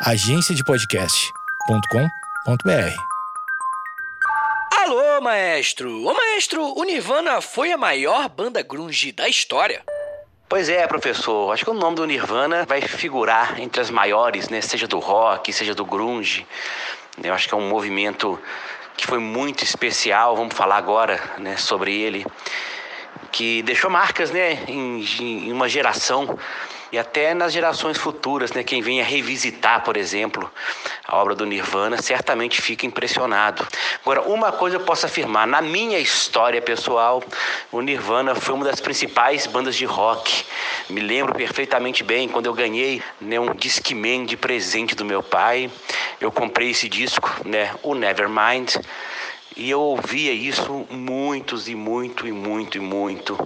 agenciadepodcast.com.br. Alô, maestro! Ô, maestro, o Nirvana foi a maior banda grunge da história. Pois é, professor. Acho que o nome do Nirvana vai figurar entre as maiores, né? Seja do rock, seja do grunge. Eu acho que é um movimento que foi muito especial. Vamos falar agora, né, sobre ele, que deixou marcas, né, em, em uma geração e até nas gerações futuras, né, quem venha revisitar, por exemplo, a obra do Nirvana, certamente fica impressionado. Agora, uma coisa eu posso afirmar, na minha história pessoal, o Nirvana foi uma das principais bandas de rock. Me lembro perfeitamente bem quando eu ganhei né, um Discman de presente do meu pai. Eu comprei esse disco, né, o Nevermind. E eu ouvia isso muitos e muito e muito e muito.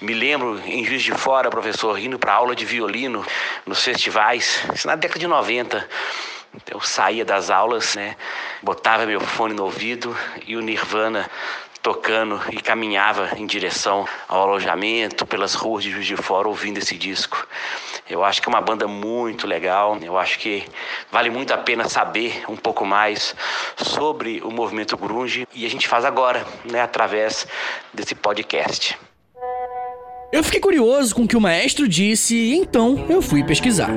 Me lembro em Juiz de Fora, professor, indo para aula de violino nos festivais, isso na década de 90. Eu saía das aulas, né, botava meu fone no ouvido e o Nirvana tocando e caminhava em direção ao alojamento, pelas ruas de Juiz de Fora, ouvindo esse disco. Eu acho que é uma banda muito legal, eu acho que vale muito a pena saber um pouco mais sobre o movimento grunge e a gente faz agora, né, através desse podcast. Eu fiquei curioso com o que o maestro disse então eu fui pesquisar.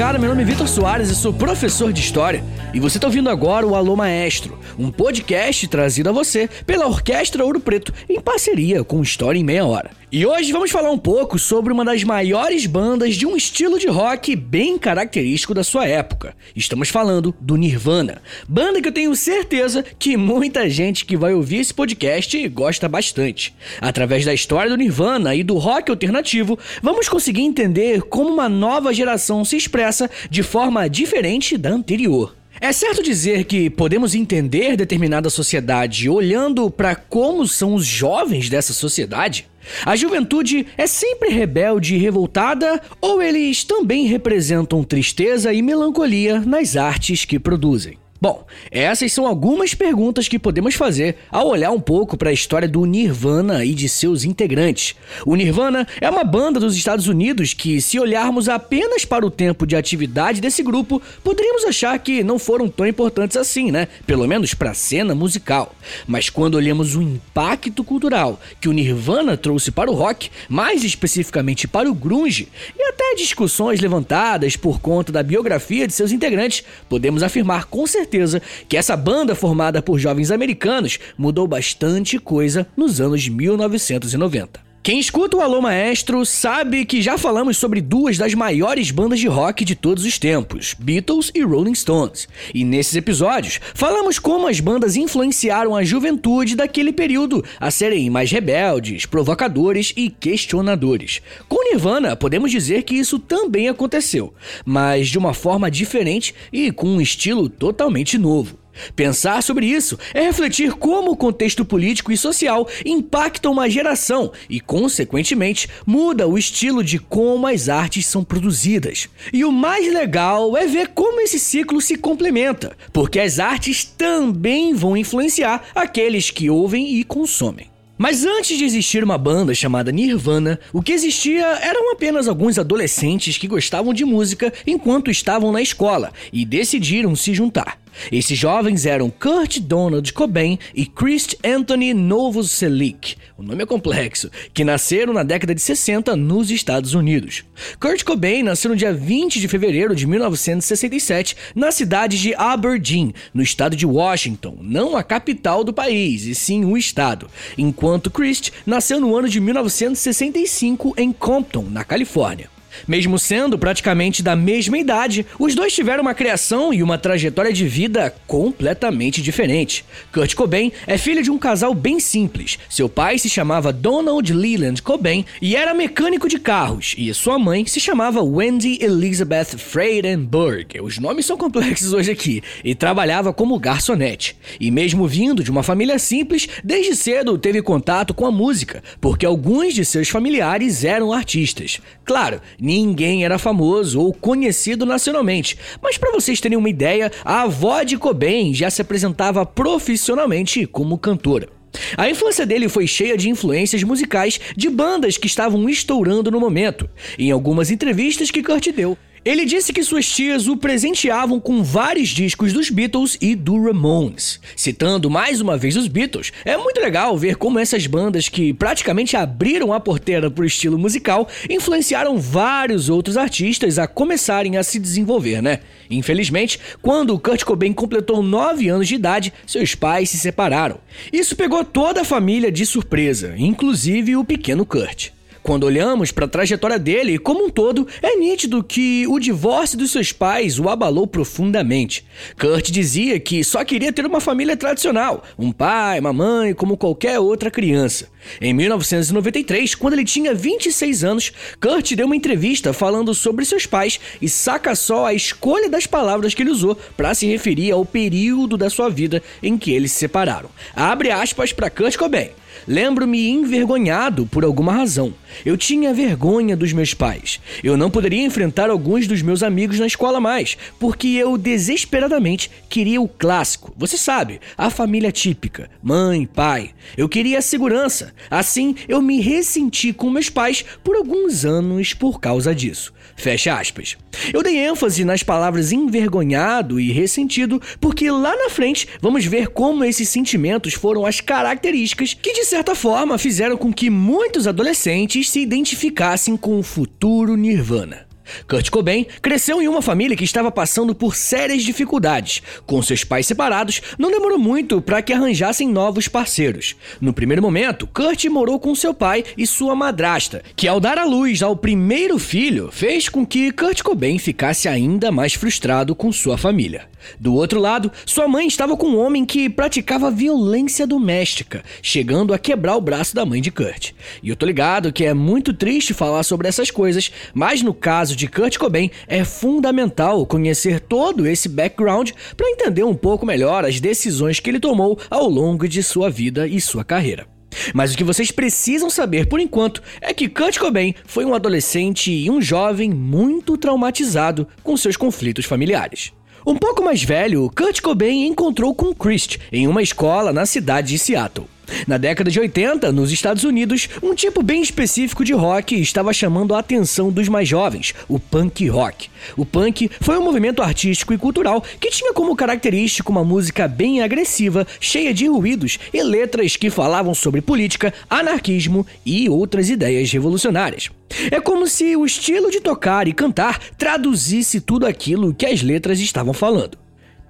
Molecada, meu nome é Vitor Soares e sou professor de História. E você está ouvindo agora o Alô Maestro, um podcast trazido a você pela Orquestra Ouro Preto, em parceria com História em Meia Hora. E hoje vamos falar um pouco sobre uma das maiores bandas de um estilo de rock bem característico da sua época. Estamos falando do Nirvana, banda que eu tenho certeza que muita gente que vai ouvir esse podcast gosta bastante. Através da história do Nirvana e do rock alternativo, vamos conseguir entender como uma nova geração se expressa de forma diferente da anterior. É certo dizer que podemos entender determinada sociedade olhando para como são os jovens dessa sociedade? A juventude é sempre rebelde e revoltada, ou eles também representam tristeza e melancolia nas artes que produzem? Bom, essas são algumas perguntas que podemos fazer ao olhar um pouco para a história do Nirvana e de seus integrantes. O Nirvana é uma banda dos Estados Unidos que, se olharmos apenas para o tempo de atividade desse grupo, poderíamos achar que não foram tão importantes assim, né? Pelo menos para a cena musical. Mas quando olhamos o impacto cultural que o Nirvana trouxe para o rock, mais especificamente para o grunge, e até discussões levantadas por conta da biografia de seus integrantes, podemos afirmar com certeza certeza que essa banda formada por jovens americanos mudou bastante coisa nos anos 1990. Quem escuta o Alô Maestro sabe que já falamos sobre duas das maiores bandas de rock de todos os tempos, Beatles e Rolling Stones. E nesses episódios, falamos como as bandas influenciaram a juventude daquele período a serem mais rebeldes, provocadores e questionadores. Com Nirvana, podemos dizer que isso também aconteceu, mas de uma forma diferente e com um estilo totalmente novo. Pensar sobre isso é refletir como o contexto político e social impacta uma geração e, consequentemente, muda o estilo de como as artes são produzidas. E o mais legal é ver como esse ciclo se complementa, porque as artes também vão influenciar aqueles que ouvem e consomem. Mas antes de existir uma banda chamada Nirvana, o que existia eram apenas alguns adolescentes que gostavam de música enquanto estavam na escola e decidiram se juntar. Esses jovens eram Kurt Donald Cobain e Chris Anthony Novoselic, o nome é complexo, que nasceram na década de 60 nos Estados Unidos. Kurt Cobain nasceu no dia 20 de fevereiro de 1967 na cidade de Aberdeen, no estado de Washington, não a capital do país, e sim o estado, enquanto Chris nasceu no ano de 1965 em Compton, na Califórnia. Mesmo sendo praticamente da mesma idade, os dois tiveram uma criação e uma trajetória de vida completamente diferente. Kurt Cobain é filho de um casal bem simples. Seu pai se chamava Donald Leland Cobain e era mecânico de carros, e sua mãe se chamava Wendy Elizabeth Freidenberg. Os nomes são complexos hoje aqui, e trabalhava como garçonete. E mesmo vindo de uma família simples, desde cedo teve contato com a música, porque alguns de seus familiares eram artistas. Claro, ninguém era famoso ou conhecido nacionalmente, mas para vocês terem uma ideia, a avó de Cobain já se apresentava profissionalmente como cantora. A infância dele foi cheia de influências musicais de bandas que estavam estourando no momento. Em algumas entrevistas que Kurt deu, ele disse que suas tias o presenteavam com vários discos dos Beatles e do Ramones. Citando mais uma vez os Beatles, é muito legal ver como essas bandas que praticamente abriram a porteira para o estilo musical influenciaram vários outros artistas a começarem a se desenvolver, né? Infelizmente, quando Kurt Cobain completou 9 anos de idade, seus pais se separaram. Isso pegou toda a família de surpresa, inclusive o pequeno Kurt. Quando olhamos para a trajetória dele como um todo, é nítido que o divórcio dos seus pais o abalou profundamente. Kurt dizia que só queria ter uma família tradicional, um pai, uma mãe, como qualquer outra criança. Em 1993, quando ele tinha 26 anos, Kurt deu uma entrevista falando sobre seus pais e saca só a escolha das palavras que ele usou para se referir ao período da sua vida em que eles se separaram. Abre aspas para Kurt Cobain. Lembro-me envergonhado por alguma razão. Eu tinha vergonha dos meus pais. Eu não poderia enfrentar alguns dos meus amigos na escola mais, porque eu desesperadamente queria o clássico. Você sabe, a família típica, mãe, pai. Eu queria a segurança. Assim, eu me ressenti com meus pais por alguns anos por causa disso. Fecha aspas. Eu dei ênfase nas palavras envergonhado e ressentido, porque lá na frente vamos ver como esses sentimentos foram as características que, de certa forma, fizeram com que muitos adolescentes se identificassem com o futuro Nirvana. Kurt Cobain cresceu em uma família que estava passando por sérias dificuldades. Com seus pais separados, não demorou muito para que arranjassem novos parceiros. No primeiro momento, Kurt morou com seu pai e sua madrasta, que ao dar à luz ao primeiro filho, fez com que Kurt Cobain ficasse ainda mais frustrado com sua família. Do outro lado, sua mãe estava com um homem que praticava violência doméstica, chegando a quebrar o braço da mãe de Kurt. E eu tô ligado que é muito triste falar sobre essas coisas, mas no caso de Kurt Cobain é fundamental conhecer todo esse background para entender um pouco melhor as decisões que ele tomou ao longo de sua vida e sua carreira. Mas o que vocês precisam saber por enquanto é que Kurt Cobain foi um adolescente e um jovem muito traumatizado com seus conflitos familiares. Um pouco mais velho, Kurt Cobain encontrou com Christ em uma escola na cidade de Seattle. Na década de 80, nos Estados Unidos, um tipo bem específico de rock estava chamando a atenção dos mais jovens, o punk rock. O punk foi um movimento artístico e cultural que tinha como característico uma música bem agressiva, cheia de ruídos e letras que falavam sobre política, anarquismo e outras ideias revolucionárias. É como se o estilo de tocar e cantar traduzisse tudo aquilo que as letras estavam falando.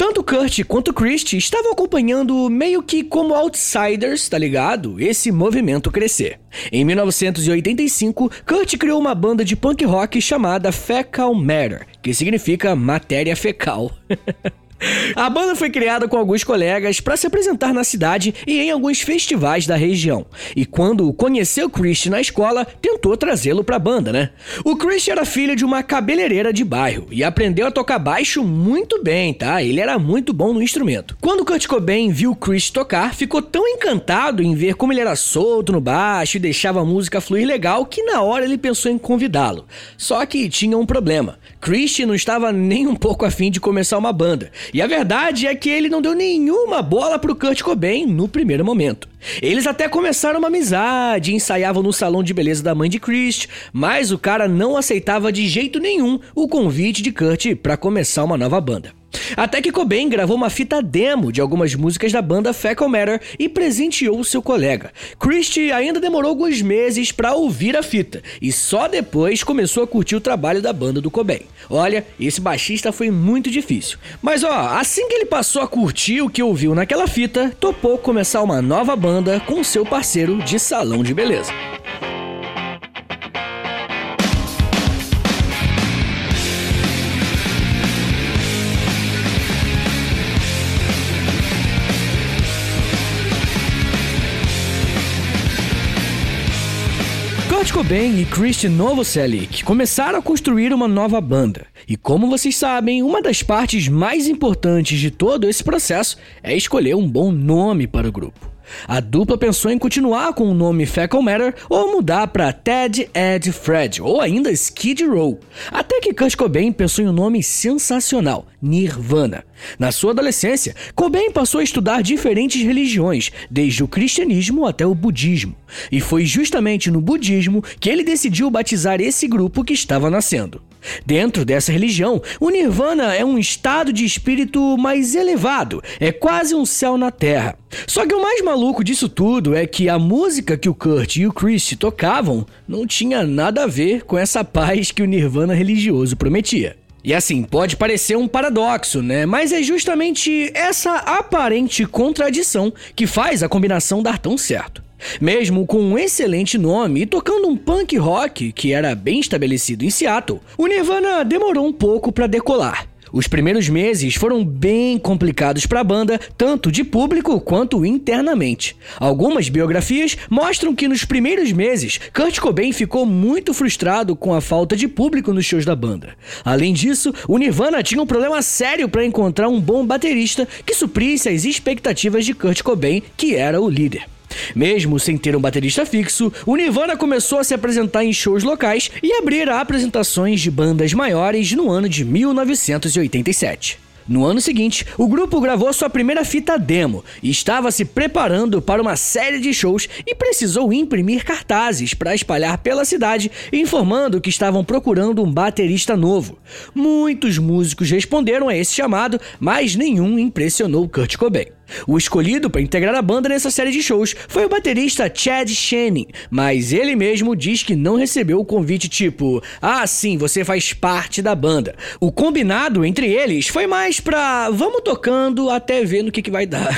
Tanto Kurt quanto Christie estavam acompanhando meio que como outsiders, tá ligado? Esse movimento crescer. Em 1985, Kurt criou uma banda de punk rock chamada Fecal Matter, que significa matéria fecal. A banda foi criada com alguns colegas para se apresentar na cidade e em alguns festivais da região. E quando conheceu Chris na escola, tentou trazê-lo para a banda, né? O Chris era filho de uma cabeleireira de bairro e aprendeu a tocar baixo muito bem, tá? Ele era muito bom no instrumento. Quando Kurt Cobain viu Chris tocar, ficou tão encantado em ver como ele era solto no baixo e deixava a música fluir legal que na hora ele pensou em convidá-lo. Só que tinha um problema. Chris não estava nem um pouco afim de começar uma banda e a verdade é que ele não deu nenhuma bola pro Kurt Cobain no primeiro momento. Eles até começaram uma amizade, ensaiavam no salão de beleza da mãe de Chris, mas o cara não aceitava de jeito nenhum o convite de Kurt para começar uma nova banda. Até que Cobain gravou uma fita demo de algumas músicas da banda Fecal Matter e presenteou seu colega. Christie ainda demorou alguns meses para ouvir a fita e só depois começou a curtir o trabalho da banda do Cobain. Olha, esse baixista foi muito difícil. Mas ó, assim que ele passou a curtir o que ouviu naquela fita, topou começar uma nova banda com seu parceiro de salão de beleza. Kurt Cobain e Christian Novoselic começaram a construir uma nova banda. E como vocês sabem, uma das partes mais importantes de todo esse processo é escolher um bom nome para o grupo. A dupla pensou em continuar com o nome Fecal Matter ou mudar para Ted, Ed, Fred ou ainda Skid Row. Até que Kurt Cobain pensou em um nome sensacional, Nirvana. Na sua adolescência, Cobain passou a estudar diferentes religiões, desde o cristianismo até o budismo. E foi justamente no budismo que ele decidiu batizar esse grupo que estava nascendo. Dentro dessa religião, o Nirvana é um estado de espírito mais elevado, é quase um céu na terra. Só que o mais maluco disso tudo é que a música que o Kurt e o Chris tocavam não tinha nada a ver com essa paz que o Nirvana religioso prometia. E assim, pode parecer um paradoxo, né? Mas é justamente essa aparente contradição que faz a combinação dar tão certo. Mesmo com um excelente nome e tocando um punk rock que era bem estabelecido em Seattle, o Nirvana demorou um pouco para decolar. Os primeiros meses foram bem complicados para a banda, tanto de público quanto internamente. Algumas biografias mostram que nos primeiros meses, Kurt Cobain ficou muito frustrado com a falta de público nos shows da banda. Além disso, o Nirvana tinha um problema sério para encontrar um bom baterista que suprisse as expectativas de Kurt Cobain, que era o líder. Mesmo sem ter um baterista fixo, o Nirvana começou a se apresentar em shows locais e abrir apresentações de bandas maiores no ano de 1987. No ano seguinte, o grupo gravou sua primeira fita demo e estava se preparando para uma série de shows e precisou imprimir cartazes para espalhar pela cidade, informando que estavam procurando um baterista novo. Muitos músicos responderam a esse chamado, mas nenhum impressionou Kurt Cobain. O escolhido para integrar a banda nessa série de shows foi o baterista Chad Channing, mas ele mesmo diz que não recebeu o convite tipo: "Ah, sim, você faz parte da banda". O combinado entre eles foi mais pra vamos tocando até ver no que, que vai dar.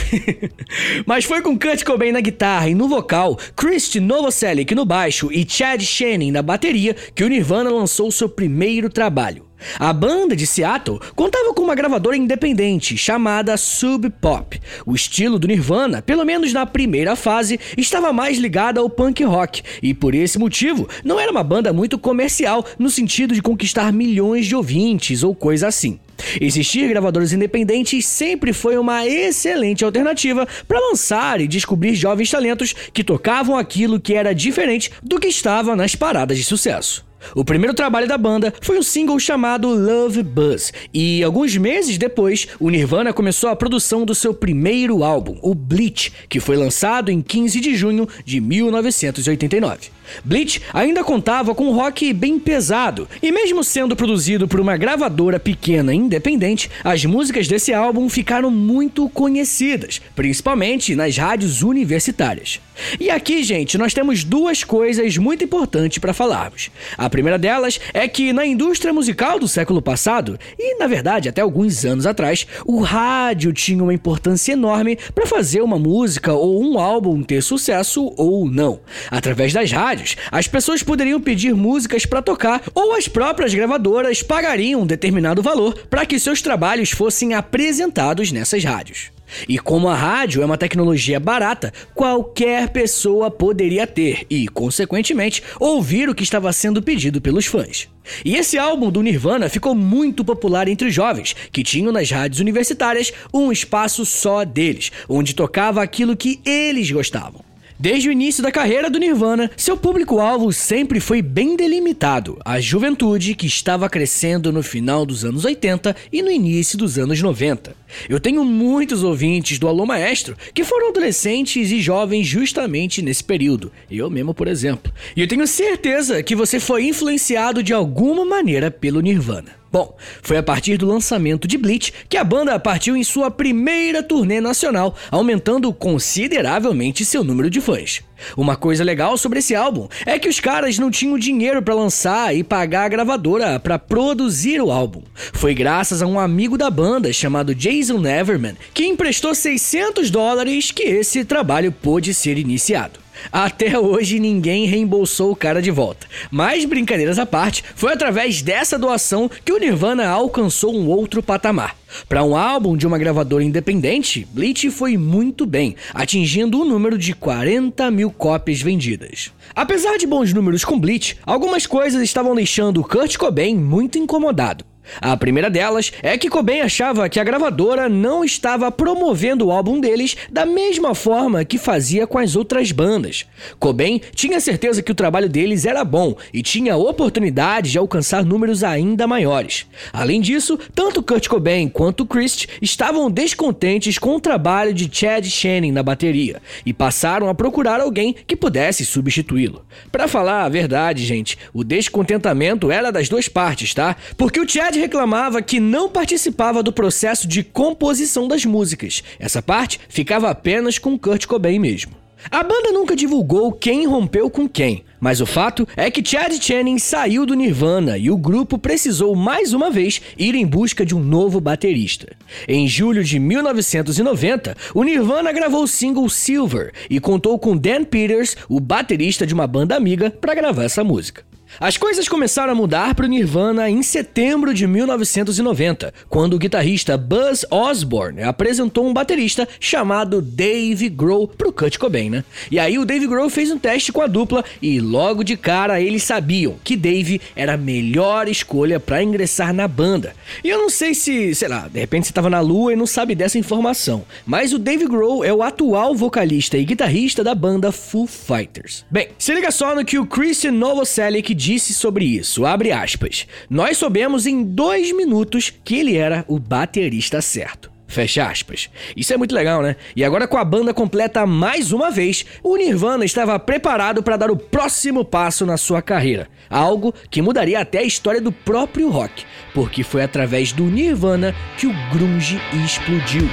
mas foi com Kurt Cobain na guitarra e no vocal, Chris Novoselic no baixo e Chad Channing na bateria que o Nirvana lançou seu primeiro trabalho. A banda de Seattle contava com uma gravadora independente chamada Sub Pop. O estilo do Nirvana, pelo menos na primeira fase, estava mais ligado ao punk rock e por esse motivo não era uma banda muito comercial no sentido de conquistar milhões de ouvintes ou coisa assim. Existir gravadoras independentes sempre foi uma excelente alternativa para lançar e descobrir jovens talentos que tocavam aquilo que era diferente do que estava nas paradas de sucesso. O primeiro trabalho da banda foi um single chamado Love Buzz, e alguns meses depois, o Nirvana começou a produção do seu primeiro álbum, o Bleach, que foi lançado em 15 de junho de 1989. Bleach ainda contava com um rock bem pesado, e mesmo sendo produzido por uma gravadora pequena e independente, as músicas desse álbum ficaram muito conhecidas, principalmente nas rádios universitárias. E aqui, gente, nós temos duas coisas muito importantes para falarmos. A primeira delas é que na indústria musical do século passado, e na verdade até alguns anos atrás, o rádio tinha uma importância enorme para fazer uma música ou um álbum ter sucesso ou não. Através das rádios, as pessoas poderiam pedir músicas para tocar ou as próprias gravadoras pagariam um determinado valor para que seus trabalhos fossem apresentados nessas rádios. E como a rádio é uma tecnologia barata, qualquer pessoa poderia ter e, consequentemente, ouvir o que estava sendo pedido pelos fãs. E esse álbum do Nirvana ficou muito popular entre os jovens, que tinham nas rádios universitárias um espaço só deles, onde tocava aquilo que eles gostavam. Desde o início da carreira do Nirvana, seu público-alvo sempre foi bem delimitado, a juventude que estava crescendo no final dos anos 80 e no início dos anos 90. Eu tenho muitos ouvintes do Alô Maestro que foram adolescentes e jovens justamente nesse período, eu mesmo, por exemplo. E eu tenho certeza que você foi influenciado de alguma maneira pelo Nirvana. Bom, foi a partir do lançamento de Bleach que a banda partiu em sua primeira turnê nacional, aumentando consideravelmente seu número de fãs. Uma coisa legal sobre esse álbum é que os caras não tinham dinheiro para lançar e pagar a gravadora para produzir o álbum. Foi graças a um amigo da banda chamado Jason Neverman que emprestou 600 dólares que esse trabalho pôde ser iniciado. Até hoje ninguém reembolsou o cara de volta. Mas brincadeiras à parte, foi através dessa doação que o Nirvana alcançou um outro patamar. Para um álbum de uma gravadora independente, Bleach foi muito bem, atingindo o um número de 40 mil cópias vendidas. Apesar de bons números com Bleach, algumas coisas estavam deixando Kurt Cobain muito incomodado. A primeira delas é que Cobain achava que a gravadora não estava promovendo o álbum deles da mesma forma que fazia com as outras bandas. Cobain tinha certeza que o trabalho deles era bom e tinha oportunidade de alcançar números ainda maiores. Além disso, tanto Kurt Cobain quanto Chris estavam descontentes com o trabalho de Chad Channing na bateria e passaram a procurar alguém que pudesse substituí-lo. Para falar a verdade, gente, o descontentamento era das duas partes, tá? Porque o Chad reclamava que não participava do processo de composição das músicas. Essa parte ficava apenas com Kurt Cobain mesmo. A banda nunca divulgou quem rompeu com quem, mas o fato é que Chad Channing saiu do Nirvana e o grupo precisou mais uma vez ir em busca de um novo baterista. Em julho de 1990, o Nirvana gravou o single Silver e contou com Dan Peters, o baterista de uma banda amiga, para gravar essa música. As coisas começaram a mudar para o Nirvana em setembro de 1990, quando o guitarrista Buzz Osborne apresentou um baterista chamado Dave Grohl pro Kurt Cobain, né? E aí o Dave Grohl fez um teste com a dupla e logo de cara eles sabiam que Dave era a melhor escolha para ingressar na banda. E eu não sei se, sei lá, de repente você tava na lua e não sabe dessa informação, mas o Dave Grohl é o atual vocalista e guitarrista da banda Foo Fighters. Bem, se liga só no que o Christian Novoselic disse sobre isso, abre aspas. Nós soubemos em dois minutos que ele era o baterista certo. Fecha aspas. Isso é muito legal, né? E agora com a banda completa mais uma vez, o Nirvana estava preparado para dar o próximo passo na sua carreira. Algo que mudaria até a história do próprio rock, porque foi através do Nirvana que o grunge explodiu.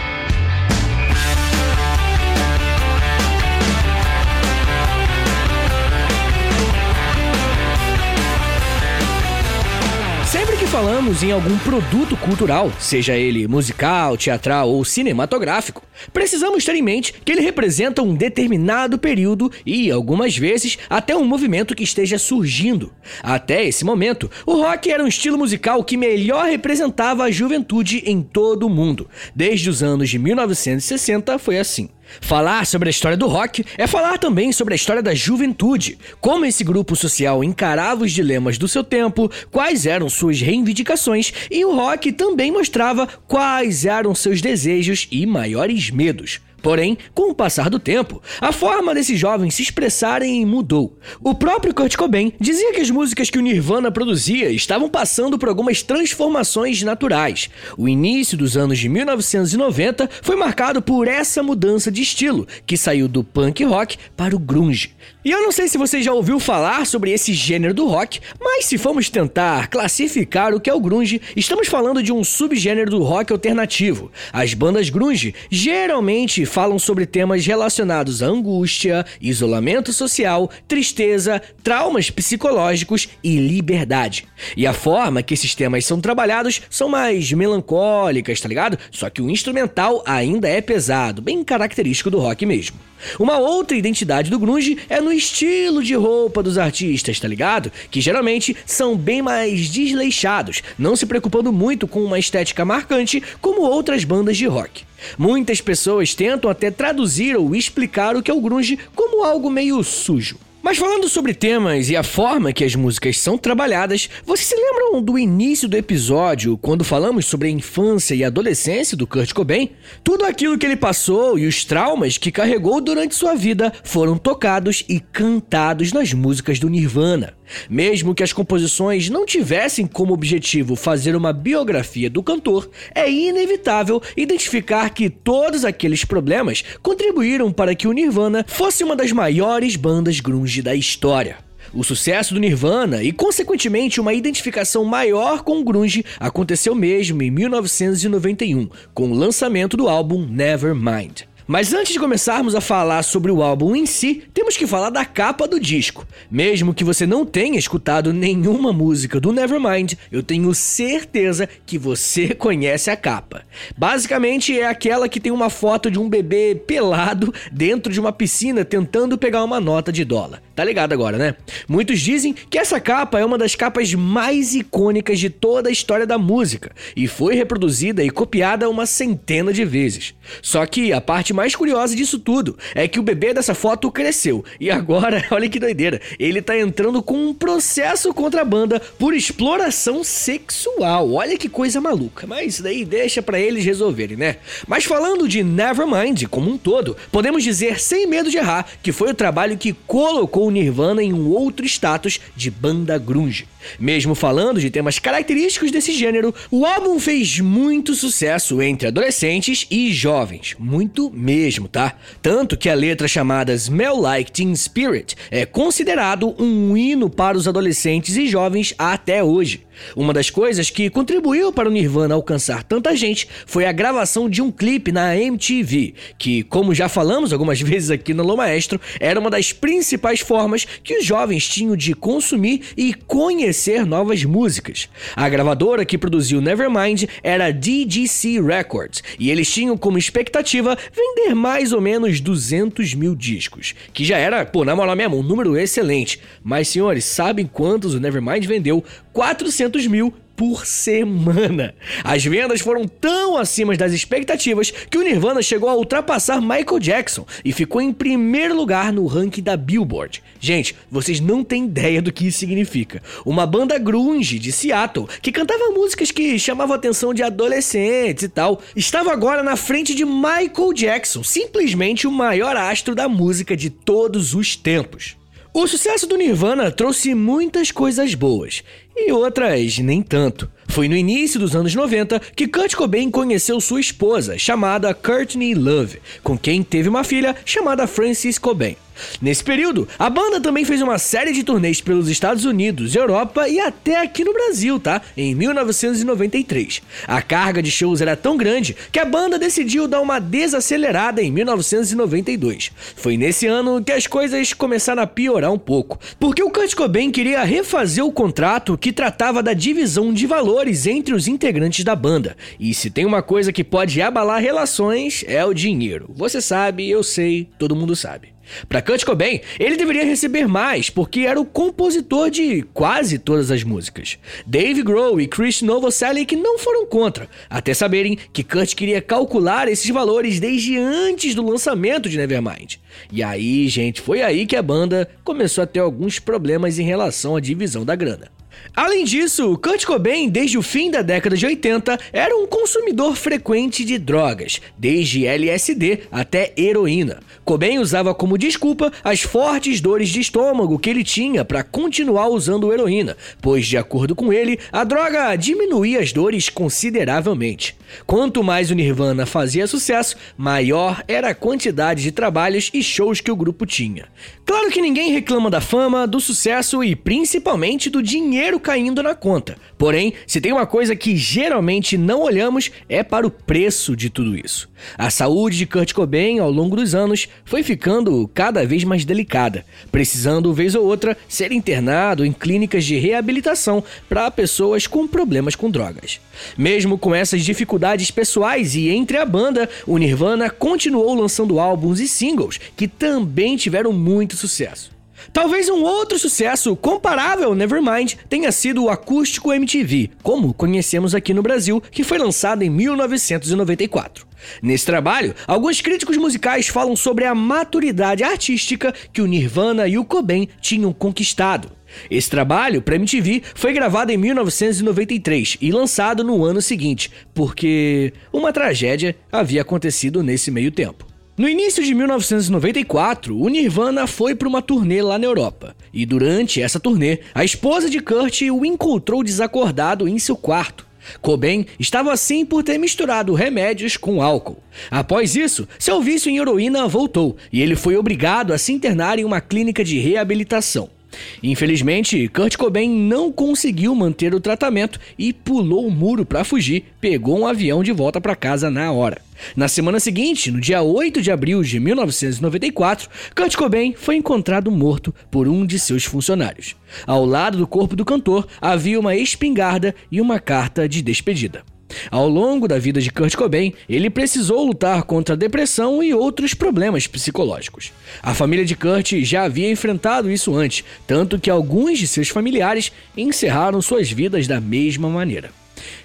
Falamos em algum produto cultural, seja ele musical, teatral ou cinematográfico, precisamos ter em mente que ele representa um determinado período e, algumas vezes, até um movimento que esteja surgindo. Até esse momento, o rock era um estilo musical que melhor representava a juventude em todo o mundo. Desde os anos de 1960 foi assim. Falar sobre a história do rock é falar também sobre a história da juventude, como esse grupo social encarava os dilemas do seu tempo, quais eram suas reivindicações e o rock também mostrava quais eram seus desejos e maiores medos. Porém, com o passar do tempo, a forma desses jovens se expressarem mudou. O próprio Kurt Cobain dizia que as músicas que o Nirvana produzia estavam passando por algumas transformações naturais. O início dos anos de 1990 foi marcado por essa mudança de estilo, que saiu do punk rock para o grunge. E eu não sei se você já ouviu falar sobre esse gênero do rock, mas se formos tentar classificar o que é o grunge, estamos falando de um subgênero do rock alternativo. As bandas grunge geralmente falam sobre temas relacionados à angústia, isolamento social, tristeza, traumas psicológicos e liberdade. E a forma que esses temas são trabalhados são mais melancólicas, tá ligado? Só que o instrumental ainda é pesado, bem característico do rock mesmo. Uma outra identidade do grunge é no estilo de roupa dos artistas, tá ligado? Que geralmente são bem mais desleixados, não se preocupando muito com uma estética marcante como outras bandas de rock. Muitas pessoas tentam até traduzir ou explicar o que é o grunge como algo meio sujo. Mas falando sobre temas e a forma que as músicas são trabalhadas, vocês se lembram do início do episódio, quando falamos sobre a infância e adolescência do Kurt Cobain? Tudo aquilo que ele passou e os traumas que carregou durante sua vida foram tocados e cantados nas músicas do Nirvana. Mesmo que as composições não tivessem como objetivo fazer uma biografia do cantor, é inevitável identificar que todos aqueles problemas contribuíram para que o Nirvana fosse uma das maiores bandas grunge da história. O sucesso do Nirvana e, consequentemente, uma identificação maior com o grunge aconteceu mesmo em 1991, com o lançamento do álbum Nevermind. Mas antes de começarmos a falar sobre o álbum em si, temos que falar da capa do disco. Mesmo que você não tenha escutado nenhuma música do Nevermind, eu tenho certeza que você conhece a capa. Basicamente é aquela que tem uma foto de um bebê pelado dentro de uma piscina tentando pegar uma nota de dólar. Tá ligado agora, né? Muitos dizem que essa capa é uma das capas mais icônicas de toda a história da música e foi reproduzida e copiada uma centena de vezes. Só que a parte mais curiosa disso tudo é que o bebê dessa foto cresceu e agora, olha que doideira, ele tá entrando com um processo contra a banda por exploração sexual. Olha que coisa maluca, mas isso daí deixa para eles resolverem, né? Mas falando de Nevermind como um todo, podemos dizer sem medo de errar que foi o trabalho que colocou o Nirvana em um outro status de banda grunge. Mesmo falando de temas característicos desse gênero, o álbum fez muito sucesso entre adolescentes e jovens, muito mesmo, tá? Tanto que a letra chamada Smell Like Teen Spirit é considerado um hino para os adolescentes e jovens até hoje. Uma das coisas que contribuiu para o Nirvana alcançar tanta gente foi a gravação de um clipe na MTV, que, como já falamos algumas vezes aqui no Lo Maestro, era uma das principais formas que os jovens tinham de consumir e conhecer novas músicas. A gravadora que produziu Nevermind era a DGC Records, e eles tinham como expectativa vender mais ou menos 200 mil discos, que já era, pô, na moral mesmo, um número excelente. Mas, senhores, sabem quantos o Nevermind vendeu? 400 mil por semana. As vendas foram tão acima das expectativas que o Nirvana chegou a ultrapassar Michael Jackson e ficou em primeiro lugar no ranking da Billboard. Gente, vocês não têm ideia do que isso significa. Uma banda grunge de Seattle que cantava músicas que chamavam a atenção de adolescentes e tal, estava agora na frente de Michael Jackson, simplesmente o maior astro da música de todos os tempos. O sucesso do Nirvana trouxe muitas coisas boas e outras nem tanto. Foi no início dos anos 90 que Kurt Cobain conheceu sua esposa, chamada Courtney Love, com quem teve uma filha chamada Frances Cobain. Nesse período, a banda também fez uma série de turnês pelos Estados Unidos, Europa e até aqui no Brasil, tá? Em 1993. A carga de shows era tão grande que a banda decidiu dar uma desacelerada em 1992. Foi nesse ano que as coisas começaram a piorar um pouco, porque o Kurt Cobain queria refazer o contrato que tratava da divisão de valores entre os integrantes da banda. E se tem uma coisa que pode abalar relações, é o dinheiro. Você sabe, eu sei, todo mundo sabe. Para Kurt Cobain, ele deveria receber mais, porque era o compositor de quase todas as músicas. Dave Grohl e Chris Novoselic não foram contra, até saberem que Kurt queria calcular esses valores desde antes do lançamento de Nevermind. E aí, gente, foi aí que a banda começou a ter alguns problemas em relação à divisão da grana. Além disso, Kurt Cobain, desde o fim da década de 80, era um consumidor frequente de drogas, desde LSD até heroína. Cobain usava como desculpa as fortes dores de estômago que ele tinha para continuar usando heroína, pois, de acordo com ele, a droga diminuía as dores consideravelmente. Quanto mais o Nirvana fazia sucesso, maior era a quantidade de trabalhos e shows que o grupo tinha. Claro que ninguém reclama da fama, do sucesso e principalmente do dinheiro caindo na conta. Porém, se tem uma coisa que geralmente não olhamos é para o preço de tudo isso. A saúde de Kurt Cobain ao longo dos anos foi ficando cada vez mais delicada, precisando vez ou outra ser internado em clínicas de reabilitação para pessoas com problemas com drogas. Mesmo com essas dificuldades pessoais e entre a banda, o Nirvana continuou lançando álbuns e singles que também tiveram muito sucesso. Talvez um outro sucesso comparável Nevermind tenha sido o Acústico MTV, como conhecemos aqui no Brasil, que foi lançado em 1994. Nesse trabalho, alguns críticos musicais falam sobre a maturidade artística que o Nirvana e o Cobain tinham conquistado. Esse trabalho, para MTV, foi gravado em 1993 e lançado no ano seguinte, porque uma tragédia havia acontecido nesse meio tempo. No início de 1994, o Nirvana foi para uma turnê lá na Europa. E durante essa turnê, a esposa de Kurt o encontrou desacordado em seu quarto. Cobain estava assim por ter misturado remédios com álcool. Após isso, seu vício em heroína voltou e ele foi obrigado a se internar em uma clínica de reabilitação. Infelizmente, Kurt Cobain não conseguiu manter o tratamento e pulou o muro para fugir, pegou um avião de volta para casa na hora. Na semana seguinte, no dia 8 de abril de 1994, Kurt Cobain foi encontrado morto por um de seus funcionários. Ao lado do corpo do cantor havia uma espingarda e uma carta de despedida. Ao longo da vida de Kurt Cobain, ele precisou lutar contra a depressão e outros problemas psicológicos. A família de Kurt já havia enfrentado isso antes, tanto que alguns de seus familiares encerraram suas vidas da mesma maneira.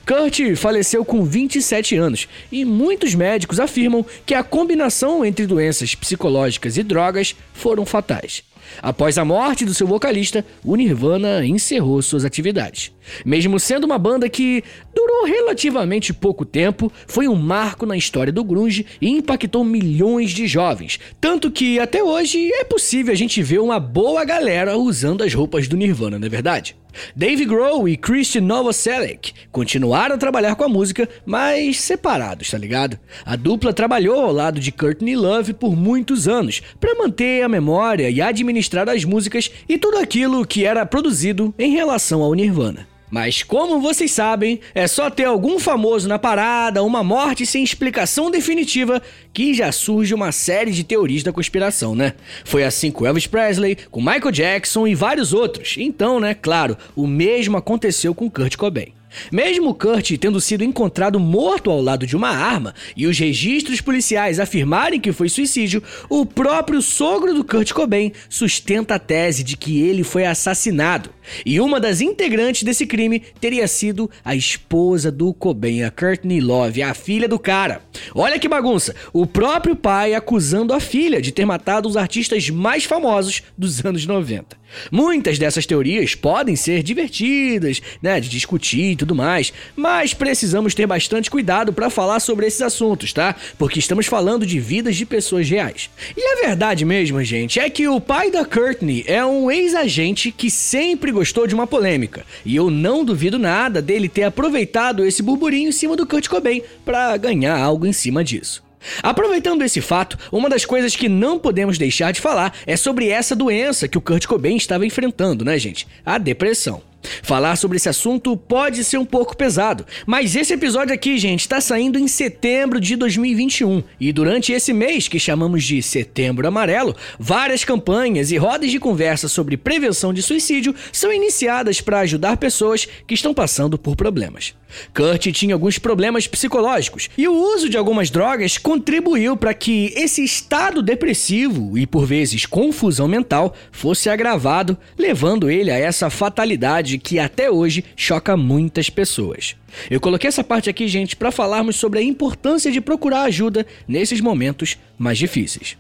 Kurt faleceu com 27 anos e muitos médicos afirmam que a combinação entre doenças psicológicas e drogas foram fatais. Após a morte do seu vocalista, o Nirvana encerrou suas atividades. Mesmo sendo uma banda que durou relativamente pouco tempo, foi um marco na história do grunge e impactou milhões de jovens, tanto que até hoje é possível a gente ver uma boa galera usando as roupas do Nirvana, não é verdade? Dave Grohl e Christian Novoselic continuaram a trabalhar com a música, mas separados, tá ligado? A dupla trabalhou ao lado de Courtney Love por muitos anos para manter a memória e administrar as músicas e tudo aquilo que era produzido em relação ao Nirvana. Mas como vocês sabem, é só ter algum famoso na parada, uma morte sem explicação definitiva, que já surge uma série de teorias da conspiração, né? Foi assim com Elvis Presley, com Michael Jackson e vários outros. Então, né, claro, o mesmo aconteceu com Kurt Cobain. Mesmo Kurt tendo sido encontrado morto ao lado de uma arma e os registros policiais afirmarem que foi suicídio, o próprio sogro do Kurt Cobain sustenta a tese de que ele foi assassinado. E uma das integrantes desse crime teria sido a esposa do Cobain, a Courtney Love, a filha do cara. Olha que bagunça! O próprio pai acusando a filha de ter matado os artistas mais famosos dos anos 90. Muitas dessas teorias podem ser divertidas, né, de discutir e tudo mais, mas precisamos ter bastante cuidado para falar sobre esses assuntos, tá? Porque estamos falando de vidas de pessoas reais. E a verdade mesmo, gente, é que o pai da Courtney é um ex-agente que sempre gostou de uma polêmica, e eu não duvido nada dele ter aproveitado esse burburinho em cima do Kurt Cobain para ganhar algo em cima disso. Aproveitando esse fato, uma das coisas que não podemos deixar de falar é sobre essa doença que o Kurt Cobain estava enfrentando, né, gente? A depressão. Falar sobre esse assunto pode ser um pouco pesado, mas esse episódio aqui, gente, está saindo em setembro de 2021 e durante esse mês que chamamos de Setembro Amarelo, várias campanhas e rodas de conversa sobre prevenção de suicídio são iniciadas para ajudar pessoas que estão passando por problemas. Kurt tinha alguns problemas psicológicos e o uso de algumas drogas contribuiu para que esse estado depressivo e por vezes confusão mental fosse agravado, levando ele a essa fatalidade que até hoje choca muitas pessoas. Eu coloquei essa parte aqui, gente, para falarmos sobre a importância de procurar ajuda nesses momentos mais difíceis.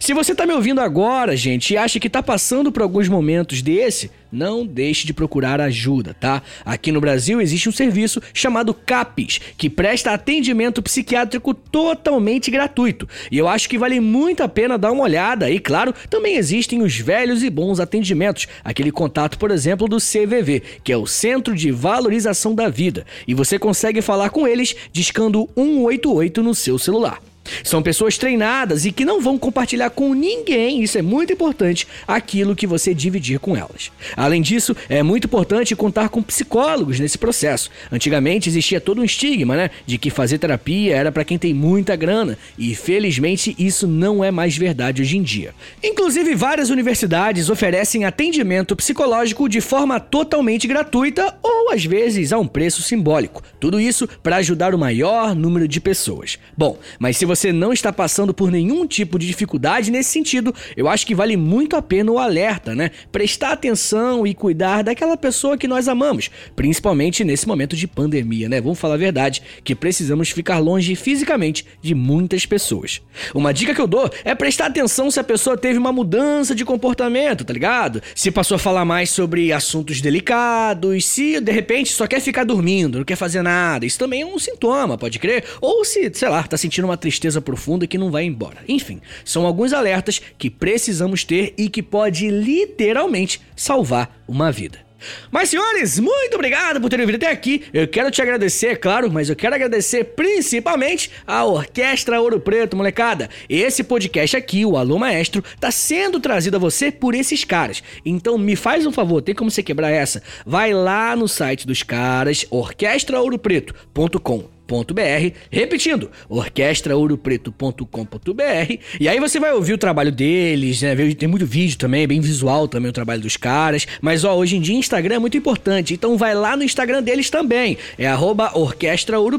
Se você está me ouvindo agora, gente, e acha que está passando por alguns momentos desse, não deixe de procurar ajuda, tá? Aqui no Brasil existe um serviço chamado CAPES, que presta atendimento psiquiátrico totalmente gratuito. E eu acho que vale muito a pena dar uma olhada. E claro, também existem os velhos e bons atendimentos, aquele contato, por exemplo, do CVV, que é o Centro de Valorização da Vida. E você consegue falar com eles discando 188 no seu celular. São pessoas treinadas e que não vão compartilhar com ninguém, isso é muito importante, aquilo que você dividir com elas. Além disso, é muito importante contar com psicólogos nesse processo. Antigamente existia todo um estigma, né, de que fazer terapia era para quem tem muita grana, e felizmente isso não é mais verdade hoje em dia. Inclusive, várias universidades oferecem atendimento psicológico de forma totalmente gratuita ou às vezes a um preço simbólico. Tudo isso para ajudar o maior número de pessoas. Bom, mas se você você não está passando por nenhum tipo de dificuldade nesse sentido, eu acho que vale muito a pena o alerta, né? Prestar atenção e cuidar daquela pessoa que nós amamos, principalmente nesse momento de pandemia, né? Vamos falar a verdade, que precisamos ficar longe fisicamente de muitas pessoas. Uma dica que eu dou é prestar atenção se a pessoa teve uma mudança de comportamento, tá ligado? Se passou a falar mais sobre assuntos delicados, se de repente só quer ficar dormindo, não quer fazer nada, isso também é um sintoma, pode crer? Ou se, sei lá, tá sentindo uma tristeza tristeza profunda que não vai embora. Enfim, são alguns alertas que precisamos ter e que pode literalmente salvar uma vida. Mas senhores, muito obrigado por terem vindo até aqui. Eu quero te agradecer, claro, mas eu quero agradecer principalmente a Orquestra Ouro Preto, molecada. Esse podcast aqui, o Alô Maestro, tá sendo trazido a você por esses caras. Então me faz um favor, tem como você quebrar essa? Vai lá no site dos caras, orquestraouropreto.com orquestraouropreto.com.br. Repetindo, orquestraouropreto.com.br. E aí você vai ouvir o trabalho deles, né? Tem muito vídeo também, bem visual também o trabalho dos caras. Mas ó, hoje em dia Instagram é muito importante, então vai lá no Instagram deles também. É arroba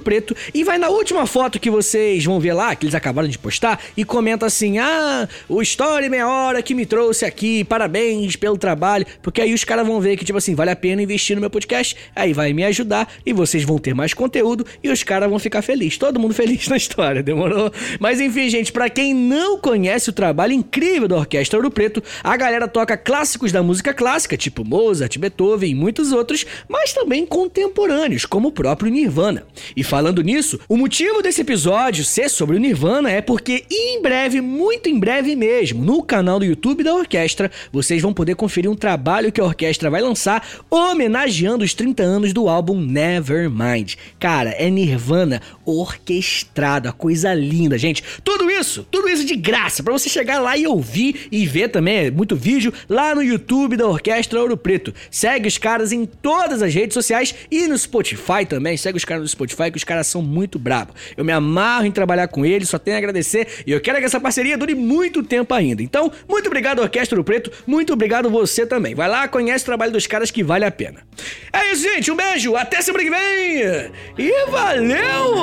Preto e vai na última foto que vocês vão ver lá, que eles acabaram de postar, e comenta assim: Ah, o Story Meia Hora que me trouxe aqui, parabéns pelo trabalho. Porque aí os caras vão ver que, tipo assim, vale a pena investir no meu podcast, aí vai me ajudar e vocês vão ter mais conteúdo e os caras caras vão ficar felizes. Todo mundo feliz na história, demorou? Mas enfim, gente, para quem não conhece o trabalho incrível da Orquestra Ouro Preto, a galera toca clássicos da música clássica, tipo Mozart, Beethoven e muitos outros, mas também contemporâneos, como o próprio Nirvana. E falando nisso, o motivo desse episódio ser sobre o Nirvana é porque em breve, muito em breve mesmo, no canal do YouTube da orquestra, vocês vão poder conferir um trabalho que a orquestra vai lançar homenageando os 30 anos do álbum Nevermind. Cara, é Nirvana Nirvana orquestrado, a coisa linda, gente. Tudo isso, tudo isso de graça, para você chegar lá e ouvir e ver também é muito vídeo lá no YouTube da Orquestra Ouro Preto. Segue os caras em todas as redes sociais e no Spotify também. Segue os caras no Spotify que os caras são muito bravos. Eu me amarro em trabalhar com eles, só tenho a agradecer e eu quero que essa parceria dure muito tempo ainda. Então, muito obrigado Orquestra Ouro Preto, muito obrigado você também. Vai lá, conhece o trabalho dos caras que vale a pena. É isso, gente. Um beijo, até semana que vem. E valeu! you.